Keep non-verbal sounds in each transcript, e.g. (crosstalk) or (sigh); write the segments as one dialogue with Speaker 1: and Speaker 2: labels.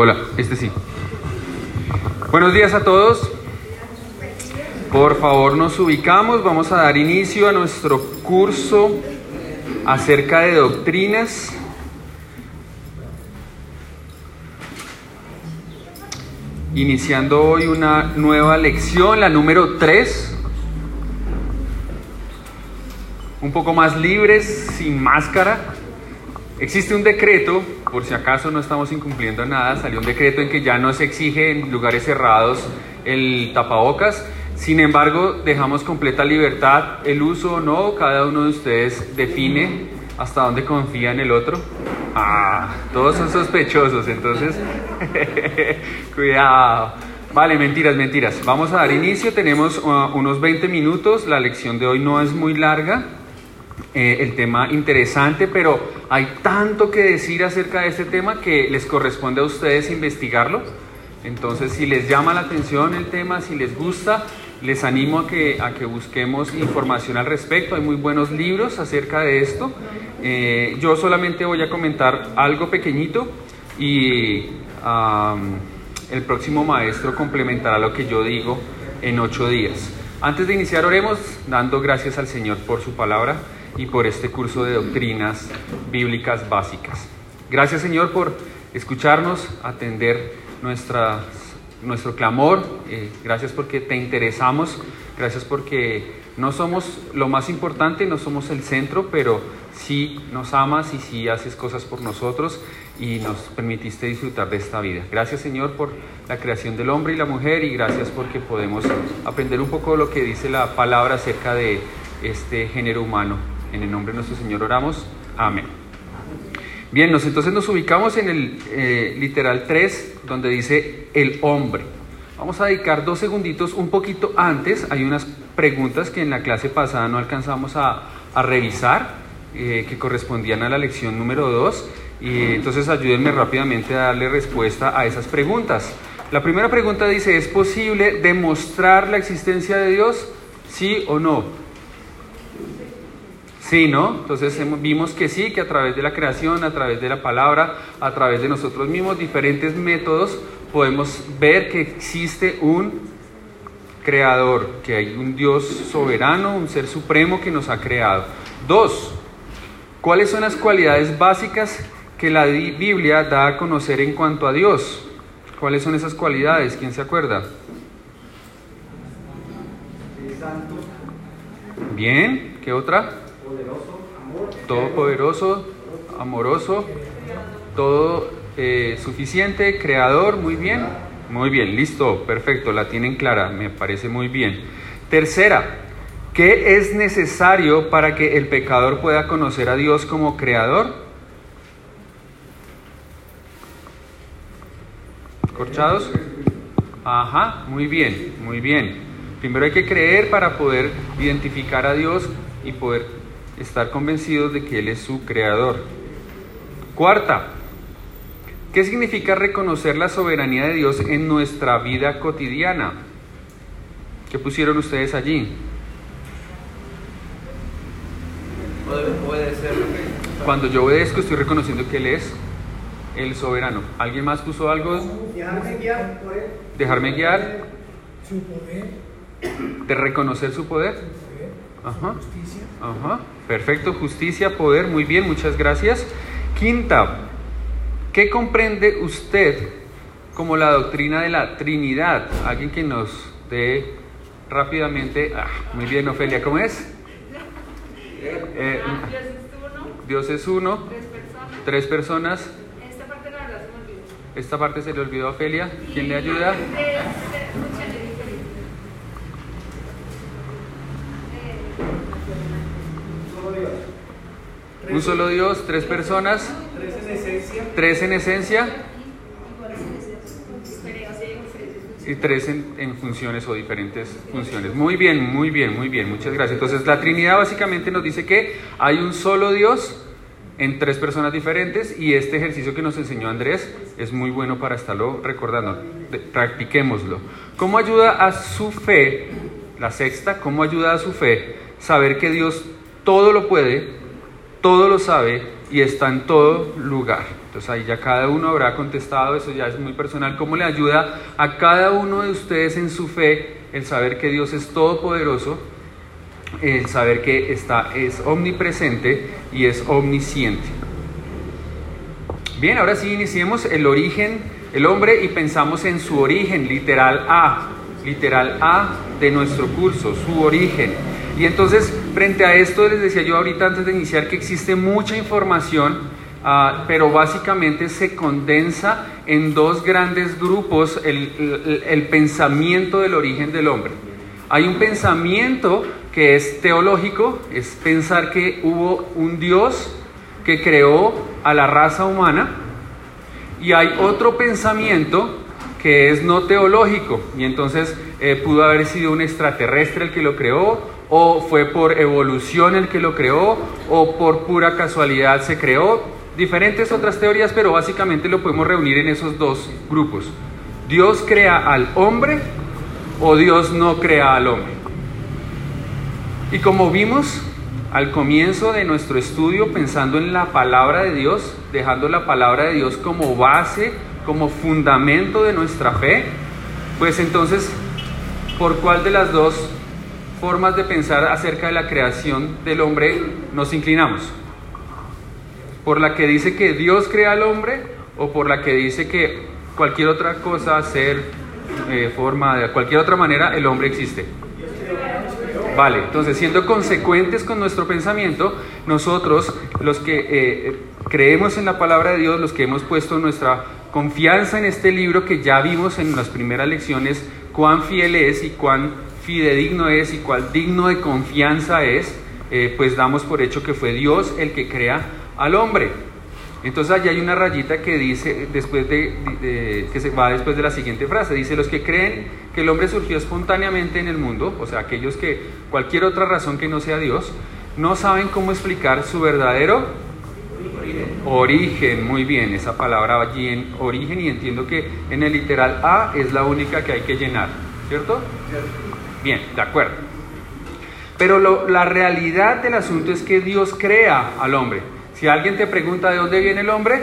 Speaker 1: Hola, este sí. Buenos días a todos. Por favor, nos ubicamos. Vamos a dar inicio a nuestro curso acerca de doctrinas. Iniciando hoy una nueva lección, la número 3. Un poco más libres, sin máscara. Existe un decreto, por si acaso no estamos incumpliendo nada, salió un decreto en que ya no se exige en lugares cerrados el tapabocas. Sin embargo, dejamos completa libertad el uso o no, cada uno de ustedes define hasta dónde confía en el otro. Ah, todos son sospechosos, entonces, (laughs) cuidado. Vale, mentiras, mentiras. Vamos a dar inicio, tenemos uh, unos 20 minutos, la lección de hoy no es muy larga, eh, el tema interesante, pero hay tanto que decir acerca de este tema que les corresponde a ustedes investigarlo. Entonces, si les llama la atención el tema, si les gusta, les animo a que, a que busquemos información al respecto. Hay muy buenos libros acerca de esto. Eh, yo solamente voy a comentar algo pequeñito y el próximo maestro complementará lo que yo digo en ocho días. Antes de iniciar, oremos dando gracias al Señor por su palabra y por este curso de doctrinas bíblicas básicas. Gracias Señor por escucharnos, atender nuestras, nuestro clamor, eh, gracias porque te interesamos, gracias porque no somos lo más importante, no somos el centro, pero sí nos amas y sí haces cosas por nosotros y nos permitiste disfrutar de esta vida. Gracias Señor por la creación del hombre y la mujer y gracias porque podemos aprender un poco lo que dice la palabra acerca de este género humano. En el nombre de nuestro Señor oramos. Amén. Bien, nos, entonces nos ubicamos en el eh, literal 3, donde dice el hombre. Vamos a dedicar dos segunditos un poquito antes. Hay unas preguntas que en la clase pasada no alcanzamos a, revisar, eh, que correspondían a la lección número 2. Y entonces ayúdenme rápidamente a darle respuesta a esas preguntas. La primera pregunta dice, ¿es posible demostrar la existencia de Dios? ¿Sí o no? Sí, ¿no? Entonces vimos que sí, que a través de la creación, a través de la palabra, a través de nosotros mismos, diferentes métodos, podemos ver que existe un creador, que hay un Dios soberano, un ser supremo que nos ha creado. Dos, ¿cuáles son las cualidades básicas que la Biblia da a conocer en cuanto a Dios? ¿Cuáles son esas cualidades? ¿Quién se acuerda? Bien, ¿qué otra? Todopoderoso, amoroso, todo eh, suficiente, creador, muy bien, muy bien, listo, perfecto, la tienen clara, me parece muy bien. Tercera, ¿qué es necesario para que el pecador pueda conocer a Dios como creador? ¿Corchados? Ajá, muy bien, muy bien. Primero hay que creer para poder identificar a Dios y poder estar convencidos de que Él es su creador. Cuarta, ¿qué significa reconocer la soberanía de Dios en nuestra vida cotidiana? ¿Qué pusieron ustedes allí? Cuando yo obedezco estoy reconociendo que Él es el soberano. ¿Alguien más puso algo? Dejarme guiar por Él. Dejarme guiar. Su poder. De reconocer su poder. Ajá. Justicia. Ajá. Perfecto, justicia, poder, muy bien, muchas gracias. Quinta, ¿qué comprende usted como la doctrina de la Trinidad? Alguien que nos dé rápidamente. Ah, muy bien, Ofelia, ¿cómo es? Eh, Dios es uno. Tres personas. Esta parte la verdad se me olvidó. Esta parte se le olvidó a Ofelia. ¿Quién le ayuda? Un solo Dios, tres personas. Tres en esencia. Tres en esencia. Y tres en, funciones o diferentes funciones. Muy bien, muy bien, muy bien. Muchas gracias. Entonces la Trinidad básicamente nos dice que hay un solo Dios en tres personas diferentes y este ejercicio que nos enseñó Andrés es muy bueno para estarlo recordando. Practiquémoslo. ¿Cómo ayuda a su fe, la sexta, cómo ayuda a su fe saber que Dios todo lo puede, todo lo sabe y está en todo lugar. Entonces ahí ya cada uno habrá contestado, eso ya es muy personal, cómo le ayuda a cada uno de ustedes en su fe el saber que Dios es todopoderoso, el saber que está, es omnipresente y es omnisciente. Bien, ahora sí iniciemos el origen, el hombre y pensamos en su origen, literal A, literal A de nuestro curso, su origen. Y entonces, frente a esto, les decía yo ahorita antes de iniciar que existe mucha información, ah, pero básicamente se condensa en dos grandes grupos el, pensamiento del origen del hombre. Hay un pensamiento que es teológico, es pensar que hubo un Dios que creó a la raza humana, y hay otro pensamiento que es no teológico, y entonces eh, pudo haber sido un extraterrestre el que lo creó, o fue por evolución el que lo creó, o por pura casualidad se creó, diferentes otras teorías, pero básicamente lo podemos reunir en esos dos grupos. Dios crea al hombre o Dios no crea al hombre. Y como vimos al comienzo de nuestro estudio, pensando en la palabra de Dios, dejando la palabra de Dios como base, como fundamento de nuestra fe, pues entonces, ¿por cuál de las dos formas de pensar acerca de la creación del hombre nos inclinamos? ¿Por la que dice que Dios crea al hombre o por la que dice que cualquier otra cosa, ser, eh, forma, de cualquier otra manera, el hombre existe? Vale, entonces siendo consecuentes con nuestro pensamiento, nosotros, los que eh, creemos en la palabra de Dios, los que hemos puesto nuestra confianza en este libro que ya vimos en las primeras lecciones, cuán fiel es y cuán fidedigno es y cuán digno de confianza es, eh, pues damos por hecho que fue Dios el que crea al hombre. Entonces allí hay una rayita que dice, después de, que se va después de la siguiente frase, dice, los que creen que el hombre surgió espontáneamente en el mundo, o sea, aquellos que cualquier otra razón que no sea Dios, no saben cómo explicar su verdadero origen. Muy bien, esa palabra allí en origen y entiendo que en el literal A es la única que hay que llenar, ¿cierto? Bien, de acuerdo. Pero la realidad del asunto es que Dios crea al hombre. Si alguien te pregunta de dónde viene el hombre,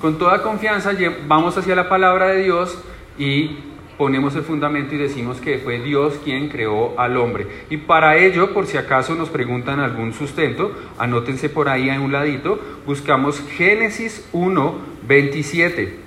Speaker 1: con toda confianza vamos hacia la palabra de Dios y ponemos el fundamento y decimos que fue Dios quien creó al hombre. Y para ello, por si acaso nos preguntan algún sustento, anótense por ahí en un ladito, buscamos Génesis 1, 27.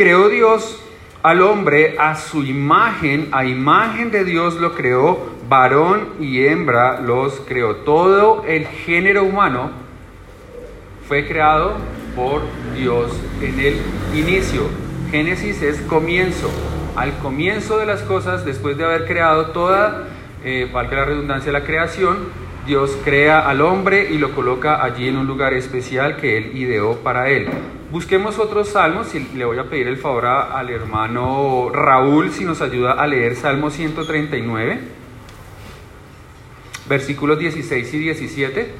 Speaker 1: Creó Dios al hombre a su imagen, a imagen de Dios lo creó, varón y hembra los creó. Todo el género humano fue creado por Dios en el inicio. Génesis es comienzo. Al comienzo de las cosas, después de haber creado toda, eh, valga la redundancia, la creación, Dios crea al hombre y lo coloca allí en un lugar especial que Él ideó para él. Busquemos otros salmos y le voy a pedir el favor al hermano Raúl si nos ayuda a leer Salmo 139, versículos 16 y 17.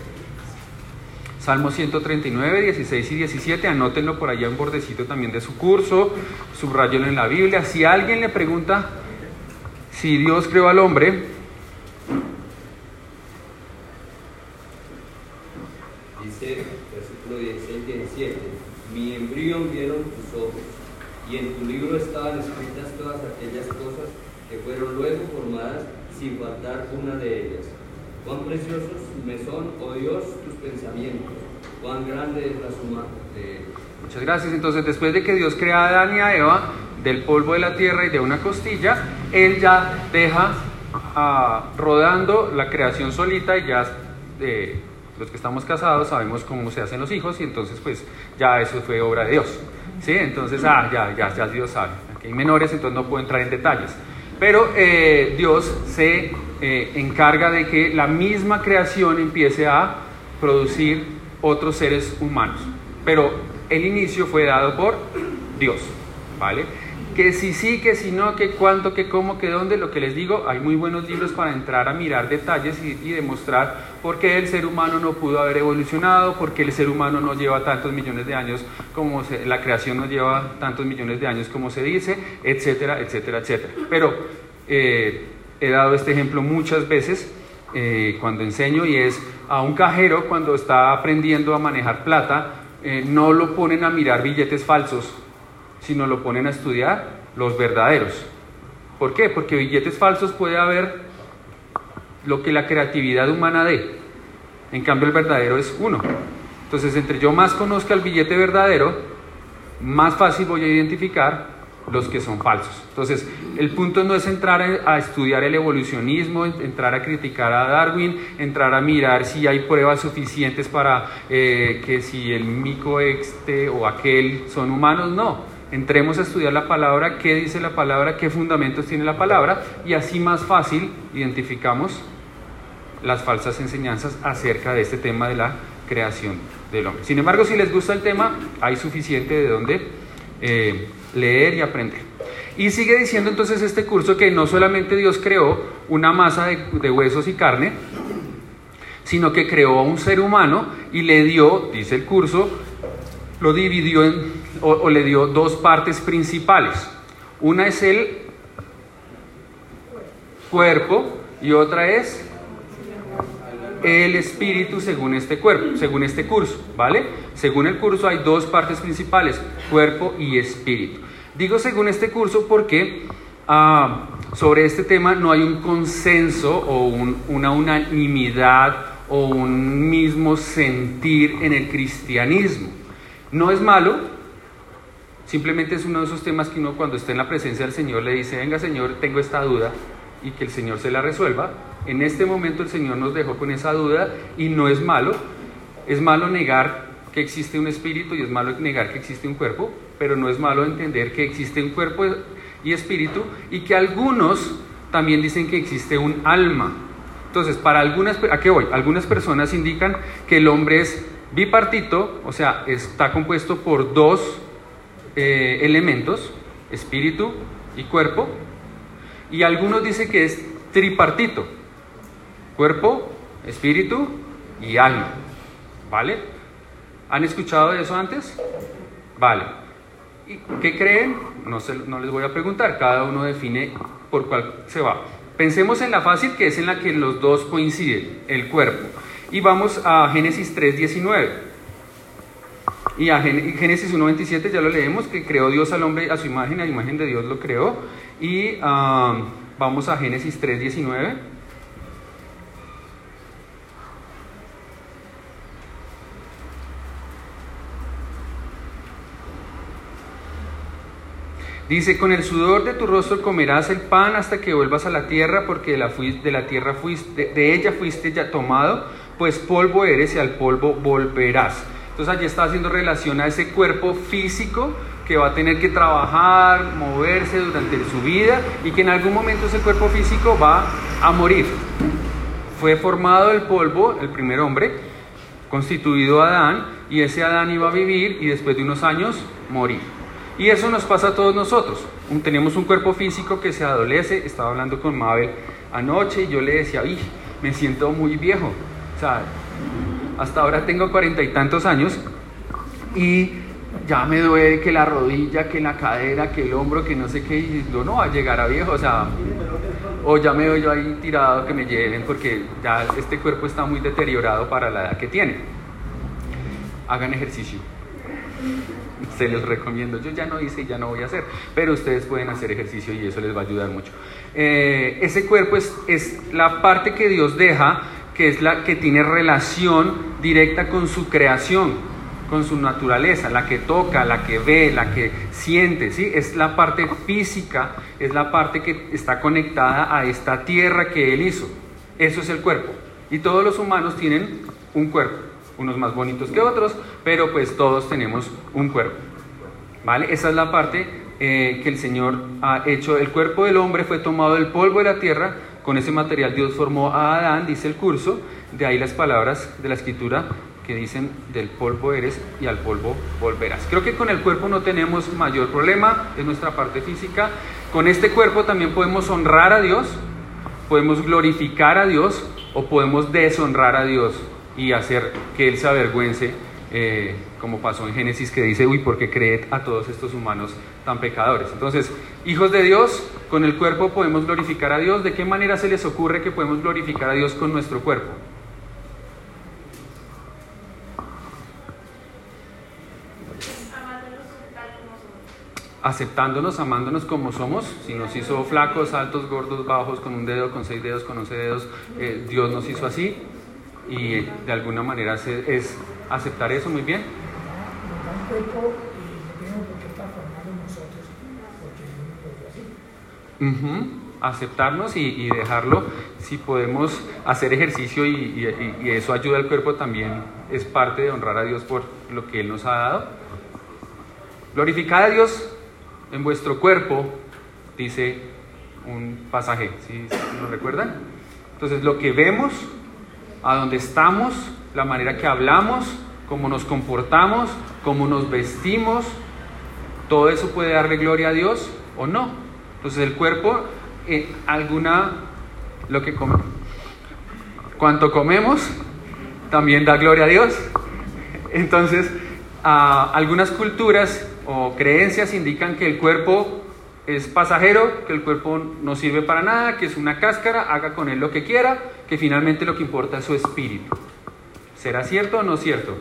Speaker 1: Salmo 139, 16 y 17, anótenlo por allá en bordecito también de su curso, subrayenlo en la Biblia. Si alguien le pregunta si Dios creó al hombre,
Speaker 2: mi embrión vieron tus ojos, y en tu libro estaban escritas todas aquellas cosas que fueron luego formadas sin faltar una de ellas. Cuán preciosos me son, oh Dios, tus pensamientos, cuán grande es la suma de ellos.
Speaker 1: Muchas gracias. Entonces, después de que Dios crea a Adán y a Eva del polvo de la tierra y de una costilla, Él ya deja ah, rodando la creación solita y ya eh, los que estamos casados sabemos cómo se hacen los hijos y entonces pues ya eso fue obra de Dios. ¿sí? Entonces, ah, ya, ya, ya Dios sabe. Aquí hay menores, entonces no puedo entrar en detalles. Pero eh, Dios se eh, encarga de que la misma creación empiece a producir otros seres humanos. Pero el inicio fue dado por Dios. ¿Vale? Que si sí, que si no, que cuánto, que cómo, que dónde, lo que les digo, hay muy buenos libros para entrar a mirar detalles y, demostrar por qué el ser humano no pudo haber evolucionado, por qué el ser humano no lleva tantos millones de años como la creación no lleva tantos millones de años como se dice, etcétera, etcétera, etcétera. Pero eh, he dado este ejemplo muchas veces eh, cuando enseño y es a un cajero cuando está aprendiendo a manejar plata, eh, no lo ponen a mirar billetes falsos, sino lo ponen a estudiar los verdaderos. ¿Por qué? Porque billetes falsos puede haber lo que la creatividad humana dé. En cambio el verdadero es uno. Entonces, entre yo más conozca el billete verdadero, más fácil voy a identificar los que son falsos. Entonces, el punto no es entrar a estudiar el evolucionismo, entrar a criticar a Darwin, entrar a mirar si hay pruebas suficientes para eh, que si el mico este o aquel son humanos, no. Entremos a estudiar la palabra, qué dice la palabra, qué fundamentos tiene la palabra y así más fácil identificamos las falsas enseñanzas acerca de este tema de la creación del hombre. Sin embargo, si les gusta el tema, hay suficiente de donde eh, leer y aprender. Y sigue diciendo entonces este curso que no solamente Dios creó una masa de, huesos y carne, sino que creó a un ser humano y le dio, dice el curso, lo dividió en, o, le dio dos partes principales. Una es el cuerpo y otra es el espíritu según este cuerpo, según este curso, ¿vale? Según el curso hay dos partes principales, cuerpo y espíritu. Digo según este curso porque ah, sobre este tema no hay un consenso o una unanimidad o un mismo sentir en el cristianismo. No es malo, simplemente es uno de esos temas que uno cuando está en la presencia del Señor le dice, venga Señor, tengo esta duda y que el Señor se la resuelva. En este momento el Señor nos dejó con esa duda y no es malo. Es malo negar que existe un espíritu y es malo negar que existe un cuerpo, pero no es malo entender que existe un cuerpo y espíritu y que algunos también dicen que existe un alma. Entonces, para algunas, ¿a qué voy? Algunas personas indican que el hombre es bipartito, o sea, está compuesto por dos eh, elementos, espíritu y cuerpo, y algunos dicen que es tripartito, cuerpo, espíritu y alma, ¿vale? ¿Han escuchado eso antes? Vale. ¿Y ¿Qué creen? No, no les voy a preguntar, cada uno define por cuál se va. Pensemos en la fácil, que es en la que los dos coinciden, el cuerpo. Y vamos a Génesis 3.19. Y a Génesis 1.27 ya lo leemos, que creó Dios al hombre a su imagen, a la imagen de Dios lo creó. Y ah, vamos a Génesis 3.19. Dice, con el sudor de tu rostro comerás el pan hasta que vuelvas a la tierra, porque de la, de la tierra fuiste, de, ella fuiste ya tomado, pues polvo eres y al polvo volverás. Entonces allí está haciendo relación a ese cuerpo físico que va a tener que trabajar, moverse durante su vida y que en algún momento ese cuerpo físico va a morir. Fue formado el polvo, el primer hombre, constituido Adán, y ese Adán iba a vivir y después de unos años morir. Y eso nos pasa a todos nosotros. Tenemos un cuerpo físico que se adolece. Estaba hablando con Mabel anoche y yo le decía, me siento muy viejo. Sea, hasta ahora tengo cuarenta y tantos años y ya me duele que la rodilla, que la cadera, que el hombro, que no sé qué, y no, va a llegar a viejo, o sea, o ya me veo yo ahí tirado que me lleven porque ya este cuerpo está muy deteriorado para la edad que tiene. Hagan ejercicio se los recomiendo. Yo ya no hice y ya no voy a hacer, pero ustedes pueden hacer ejercicio y eso les va a ayudar mucho. Eh, ese cuerpo es la parte que Dios deja, que es la que tiene relación directa con su creación, con su naturaleza, la que toca, la que ve, la que siente, ¿sí? Es la parte física, es la parte que está conectada a esta tierra que Él hizo. Eso es el cuerpo. Y todos los humanos tienen un cuerpo unos más bonitos que otros, pero pues todos tenemos un cuerpo. ¿Vale? Esa es la parte eh, que el Señor ha hecho. El cuerpo del hombre fue tomado del polvo de la tierra, con ese material Dios formó a Adán, dice el curso, de ahí las palabras de la escritura que dicen del polvo eres y al polvo volverás. Creo que con el cuerpo no tenemos mayor problema, es nuestra parte física. Con este cuerpo también podemos honrar a Dios, podemos glorificar a Dios o podemos deshonrar a Dios y hacer que Él se avergüence, eh, como pasó en Génesis que dice, uy, ¿por qué creed a todos estos humanos tan pecadores? Entonces, hijos de Dios, con el cuerpo podemos glorificar a Dios. ¿De qué manera se les ocurre que podemos glorificar a Dios con nuestro cuerpo? aceptándonos, amándonos como somos, si nos hizo flacos, altos, gordos, bajos, con un dedo, con seis dedos, con once dedos, eh, Dios nos hizo así y de alguna manera es, aceptar eso muy bien. Aceptarnos y, dejarlo, si podemos hacer ejercicio y, y eso ayuda al cuerpo también, es parte de honrar a Dios por lo que Él nos ha dado. Glorificar a Dios en vuestro cuerpo, dice un pasaje, ¿sí? ¿Lo recuerdan? Entonces, lo que vemos, a dónde estamos, la manera que hablamos, cómo nos comportamos, cómo nos vestimos, todo eso puede darle gloria a Dios o no. Entonces, el cuerpo, eh, alguna, lo que come, cuanto comemos, también da gloria a Dios. Entonces, algunas culturas o creencias indican que el cuerpo es pasajero, que el cuerpo no sirve para nada, que es una cáscara, haga con él lo que quiera, que finalmente lo que importa es su espíritu. ¿Será cierto o no cierto?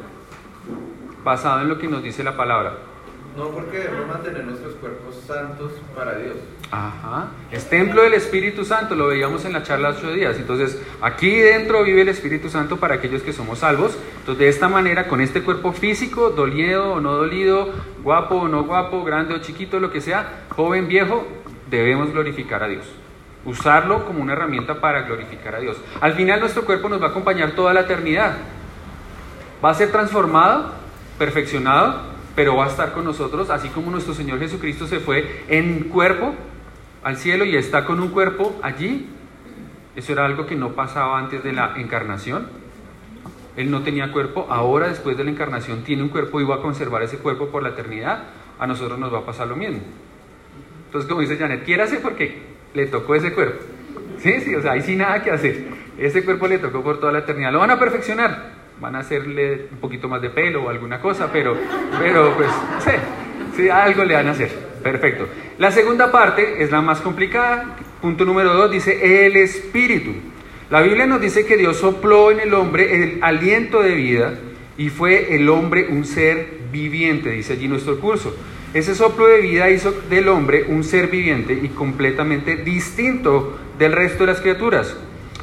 Speaker 1: Basado en lo que nos dice la palabra.
Speaker 3: No, porque debemos mantener nuestros cuerpos santos para Dios.
Speaker 1: Ajá. Es templo del Espíritu Santo, lo veíamos en la charla hace ocho días. Entonces, aquí dentro vive el Espíritu Santo para aquellos que somos salvos. Entonces, de esta manera, con este cuerpo físico, dolido o no dolido, guapo o no guapo, grande o chiquito, lo que sea, joven, viejo, debemos glorificar a Dios. Usarlo como una herramienta para glorificar a Dios. Al final, nuestro cuerpo nos va a acompañar toda la eternidad. Va a ser transformado, perfeccionado pero va a estar con nosotros, así como nuestro Señor Jesucristo se fue en cuerpo al cielo y está con un cuerpo allí. Eso era algo que no pasaba antes de la encarnación. Él no tenía cuerpo, ahora después de la encarnación tiene un cuerpo y va a conservar ese cuerpo por la eternidad. A nosotros nos va a pasar lo mismo. Entonces, como dice Janet, quiérase porque le tocó ese cuerpo. Sí, sí, o sea, hay sin nada que hacer. Ese cuerpo le tocó por toda la eternidad. Lo van a perfeccionar van a hacerle un poquito más de pelo o alguna cosa, pero, pero pues, sí, sí, algo le van a hacer. Perfecto. La segunda parte es la más complicada. Punto número dos dice el espíritu. La Biblia nos dice que Dios sopló en el hombre el aliento de vida y fue el hombre un ser viviente, dice allí nuestro curso. Ese soplo de vida hizo del hombre un ser viviente y completamente distinto del resto de las criaturas.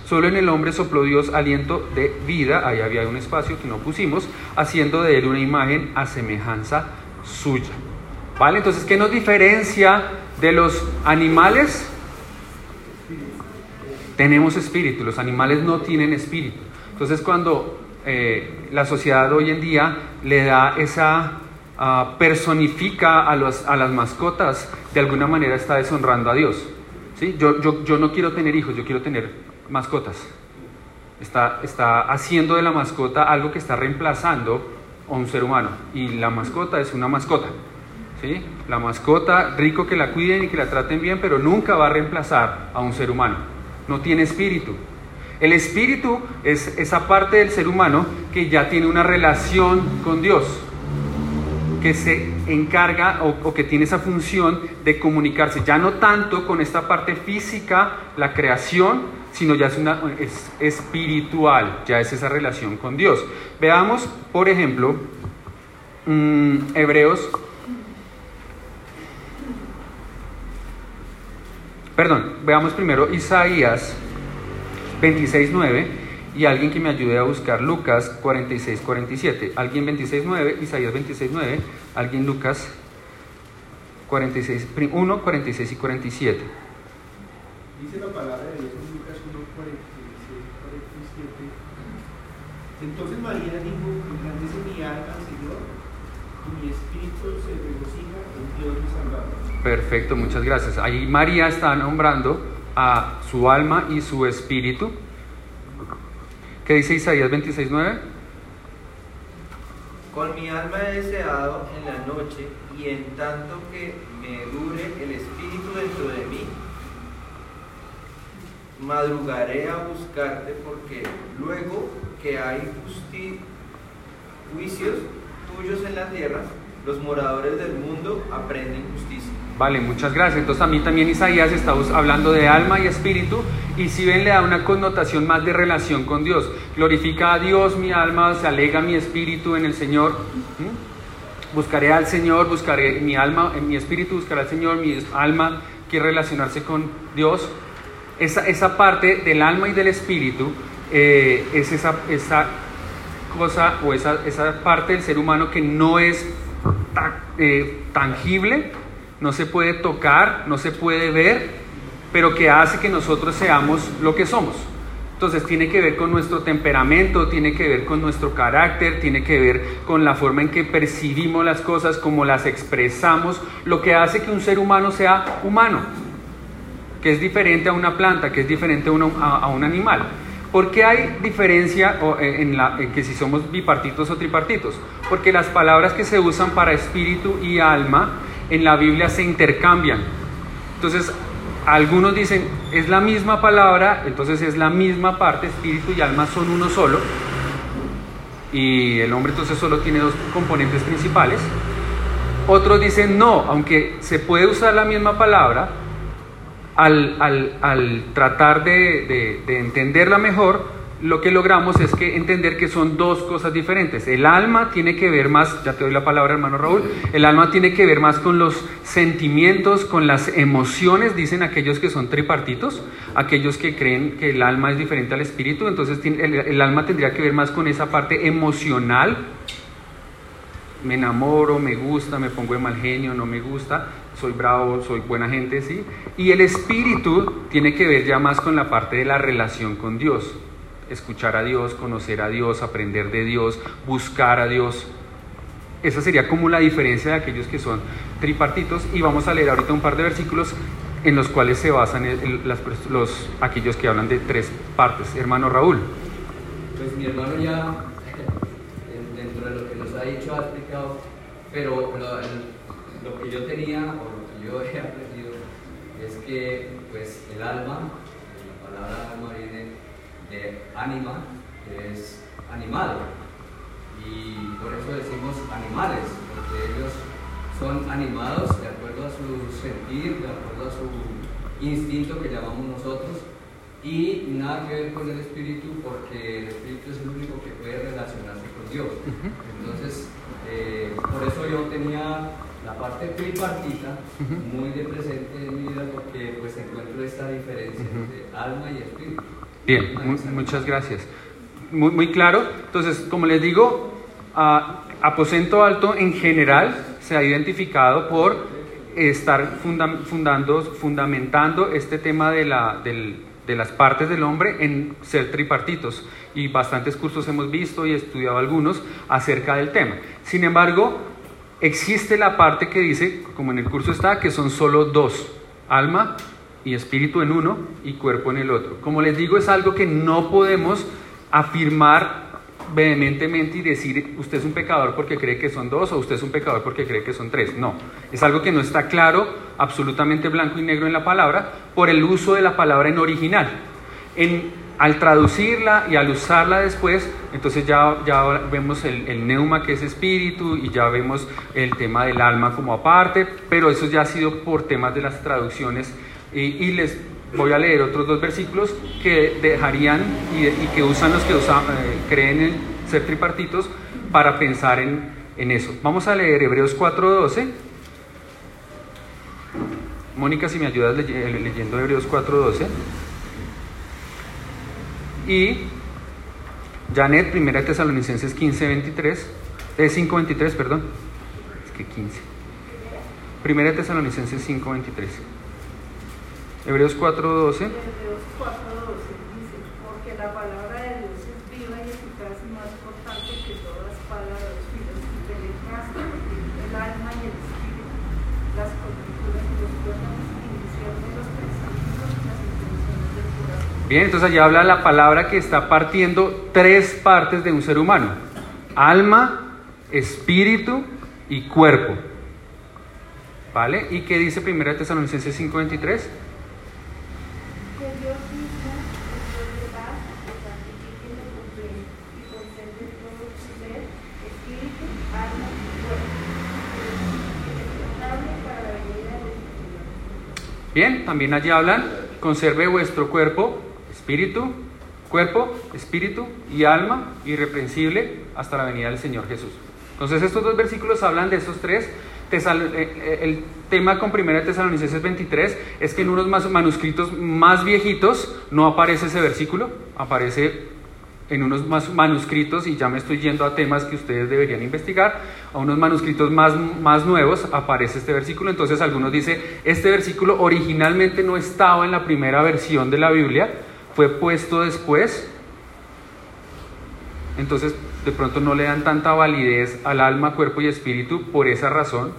Speaker 1: Solo en el hombre sopló Dios aliento de vida, ahí había un espacio que no pusimos, haciendo de él una imagen a semejanza suya. ¿Vale? Entonces, ¿qué nos diferencia de los animales? Tenemos espíritu, los animales no tienen espíritu. Entonces, cuando eh, la sociedad hoy en día le da esa, ah, personifica a, a las mascotas, de alguna manera está deshonrando a Dios. ¿sí? Yo, yo, yo no quiero tener hijos, yo quiero tener mascotas. Está, está haciendo de la mascota algo que está reemplazando a un ser humano. Y la mascota es una mascota. ¿sí? La mascota, rico que la cuiden y que la traten bien, pero nunca va a reemplazar a un ser humano. No tiene espíritu. El espíritu es esa parte del ser humano que ya tiene una relación con Dios, que se encarga o, que tiene esa función de comunicarse, ya no tanto con esta parte física, la creación, sino ya es, una, es espiritual, ya es esa relación con Dios. Veamos, por ejemplo, mm, Hebreos, perdón, veamos primero Isaías 26.9 y alguien que me ayude a buscar Lucas 46, 47. Alguien 26, 9, Isaías 26, 9, alguien Lucas 46, 1, 46 y 47.
Speaker 4: Dice la palabra de Dios Entonces María dijo, engrandece mi alma al Señor y mi espíritu se regocija en Dios mi Salvador.
Speaker 1: Perfecto, muchas gracias. Ahí María está nombrando a su alma y su espíritu. ¿Qué dice Isaías 26.9?
Speaker 3: Con mi alma he deseado en la noche y en tanto que me dure el espíritu dentro de mí, madrugaré a buscarte porque luego que hay juicios tuyos en la tierra, los moradores del mundo aprenden justicia.
Speaker 1: Vale, muchas gracias. Entonces a mí también Isaías está hablando de alma y espíritu y si ven le da una connotación más de relación con Dios. Glorifica a Dios mi alma, se alega mi espíritu en el Señor. ¿Mm? Buscaré al Señor, buscaré mi alma, en mi espíritu buscará al Señor, mi alma quiere relacionarse con Dios. Esa, esa parte del alma y del espíritu eh, es esa, esa cosa o esa, esa parte del ser humano que no es eh, tangible, no se puede tocar, no se puede ver, pero que hace que nosotros seamos lo que somos. Entonces tiene que ver con nuestro temperamento, tiene que ver con nuestro carácter, tiene que ver con la forma en que percibimos las cosas, cómo las expresamos, lo que hace que un ser humano sea humano, que es diferente a una planta, que es diferente a, a- a un animal. ¿Por qué hay diferencia eh, en, la, en que si somos bipartitos o tripartitos? Porque las palabras que se usan para espíritu y alma en la Biblia se intercambian. Entonces, algunos dicen, es la misma palabra, entonces es la misma parte, espíritu y alma son uno solo. Y el hombre entonces solo tiene dos componentes principales. Otros dicen, no, aunque se puede usar la misma palabra, al, al- al tratar de, de- de entenderla mejor, lo que logramos es que entender que son dos cosas diferentes. El alma tiene que ver más, ya te doy la palabra hermano Raúl, el alma tiene que ver más con los sentimientos, con las emociones, dicen aquellos que son tripartitos, aquellos que creen que el alma es diferente al espíritu, entonces el, el alma tendría que ver más con esa parte emocional, me enamoro, me gusta, me pongo de mal genio, no me gusta, soy bravo, soy buena gente, ¿sí? Y el espíritu tiene que ver ya más con la parte de la relación con Dios, escuchar a Dios, conocer a Dios, aprender de Dios, buscar a Dios. Esa sería como la diferencia de aquellos que son tripartitos y vamos a leer ahorita un par de versículos en los cuales se basan el- el- las los, aquellos que hablan de tres partes. Hermano Raúl.
Speaker 2: Pues mi hermano ya, en- dentro de lo que nos ha dicho, ha explicado, pero lo, lo que yo tenía o lo que yo (laughs) he aprendido es que pues el alma, la palabra alma viene de ánima, que es animal, y por eso decimos animales, porque ellos son animados de acuerdo a su sentir, de acuerdo a su instinto que llamamos nosotros, y nada que ver con el espíritu, porque el espíritu es el único que puede relacionarse con Dios. Entonces, eh, por eso yo tenía la parte tripartita muy de presente en mi vida, porque pues encuentro esta diferencia entre alma y espíritu.
Speaker 1: Bien, mu- muchas gracias. Muy, muy claro. Entonces, como les digo, ah, aposento alto en general se ha identificado por estar funda- fundando, fundamentando este tema de, la, del- de las partes del hombre en ser tripartitos. Y bastantes cursos hemos visto y estudiado algunos acerca del tema. Sin embargo, existe la parte que dice, como en el curso está, que son solo dos, alma y espíritu en uno y cuerpo en el otro. Como les digo, es algo que no podemos afirmar vehementemente y decir usted es un pecador porque cree que son dos o usted es un pecador porque cree que son tres. No, es algo que no está claro, absolutamente blanco y negro en la palabra, por el uso de la palabra en original. En, al traducirla y al usarla después, entonces ya, ya vemos el, el neuma que es espíritu y ya vemos el tema del alma como aparte, pero eso ya ha sido por temas de las traducciones y, les voy a leer otros dos versículos que dejarían y, que usan los que eh, creen en ser tripartitos para pensar en, eso. Vamos a leer Hebreos 4.12. Mónica, si me ayudas leye- leyendo Hebreos 4.12. Y Janet, primera Tesalonicenses 15.23. Eh, 5.23, perdón. Es que 15. Primera Tesalonicenses 5.23. Hebreos 4.12.
Speaker 5: Hebreos 4.12 dice, porque la palabra de Dios es viva y eficaz y más cortante que toda espada de dos filos y penetra hasta el alma y el espíritu, las y los y las intenciones del.
Speaker 1: Bien, entonces allá habla la palabra que está partiendo tres partes de un ser humano. Alma, espíritu y cuerpo. ¿Vale? ¿Y qué dice 1 Tesalonicenses 5:23? Bien, también allí hablan, conserve vuestro cuerpo, espíritu, cuerpo, espíritu y alma irreprensible hasta la venida del Señor Jesús. Entonces estos dos versículos hablan de esos tres. Tesal- eh, eh, el tema con 1 Tesalonicenses 23 es que en unos manuscritos más viejitos no aparece ese versículo, aparece en unos más manuscritos, y ya me estoy yendo a temas que ustedes deberían investigar, a unos manuscritos más, más nuevos aparece este versículo. Entonces algunos dicen, este versículo originalmente no estaba en la primera versión de la Biblia, fue puesto después. Entonces de pronto no le dan tanta validez al alma, cuerpo y espíritu por esa razón.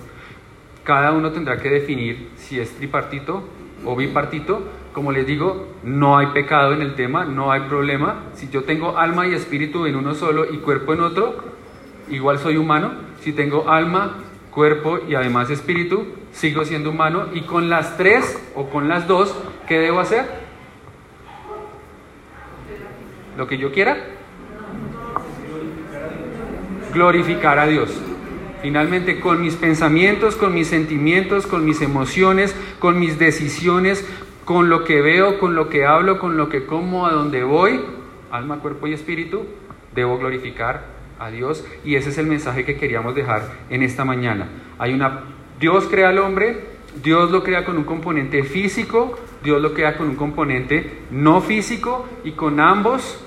Speaker 1: Cada uno tendrá que definir si es tripartito o bipartito. Como les digo, no hay pecado en el tema, no hay problema. Si yo tengo alma y espíritu en uno solo y cuerpo en otro, igual soy humano. Si tengo alma, cuerpo y además espíritu, sigo siendo humano. Y con las tres o con las dos, ¿qué debo hacer? Lo que yo quiera. Glorificar a Dios. Finalmente, con mis pensamientos, con mis sentimientos, con mis emociones, con mis decisiones, con lo que veo, con lo que hablo, con lo que como, a donde voy, alma, cuerpo y espíritu, debo glorificar a Dios. Y ese es el mensaje que queríamos dejar en esta mañana. Hay una Dios crea al hombre, Dios lo crea con un componente físico, Dios lo crea con un componente no físico y con ambos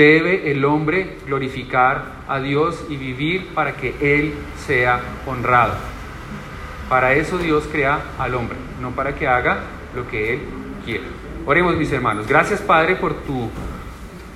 Speaker 1: debe el hombre glorificar a Dios y vivir para que Él sea honrado. Para eso Dios crea al hombre, no para que haga lo que Él quiere. Oremos mis hermanos. Gracias Padre por tu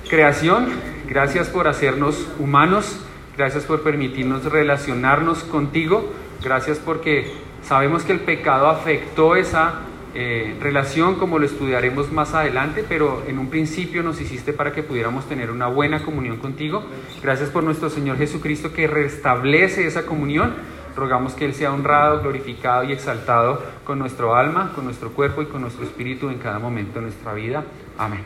Speaker 1: creación, gracias por hacernos humanos, gracias por permitirnos relacionarnos contigo, gracias porque sabemos que el pecado afectó esa eh, relación como lo estudiaremos más adelante, pero en un principio nos hiciste para que pudiéramos tener una buena comunión contigo. Gracias por nuestro Señor Jesucristo que restablece esa comunión. Rogamos que Él sea honrado, glorificado y exaltado con nuestro alma, con nuestro cuerpo y con nuestro espíritu en cada momento de nuestra vida. Amén.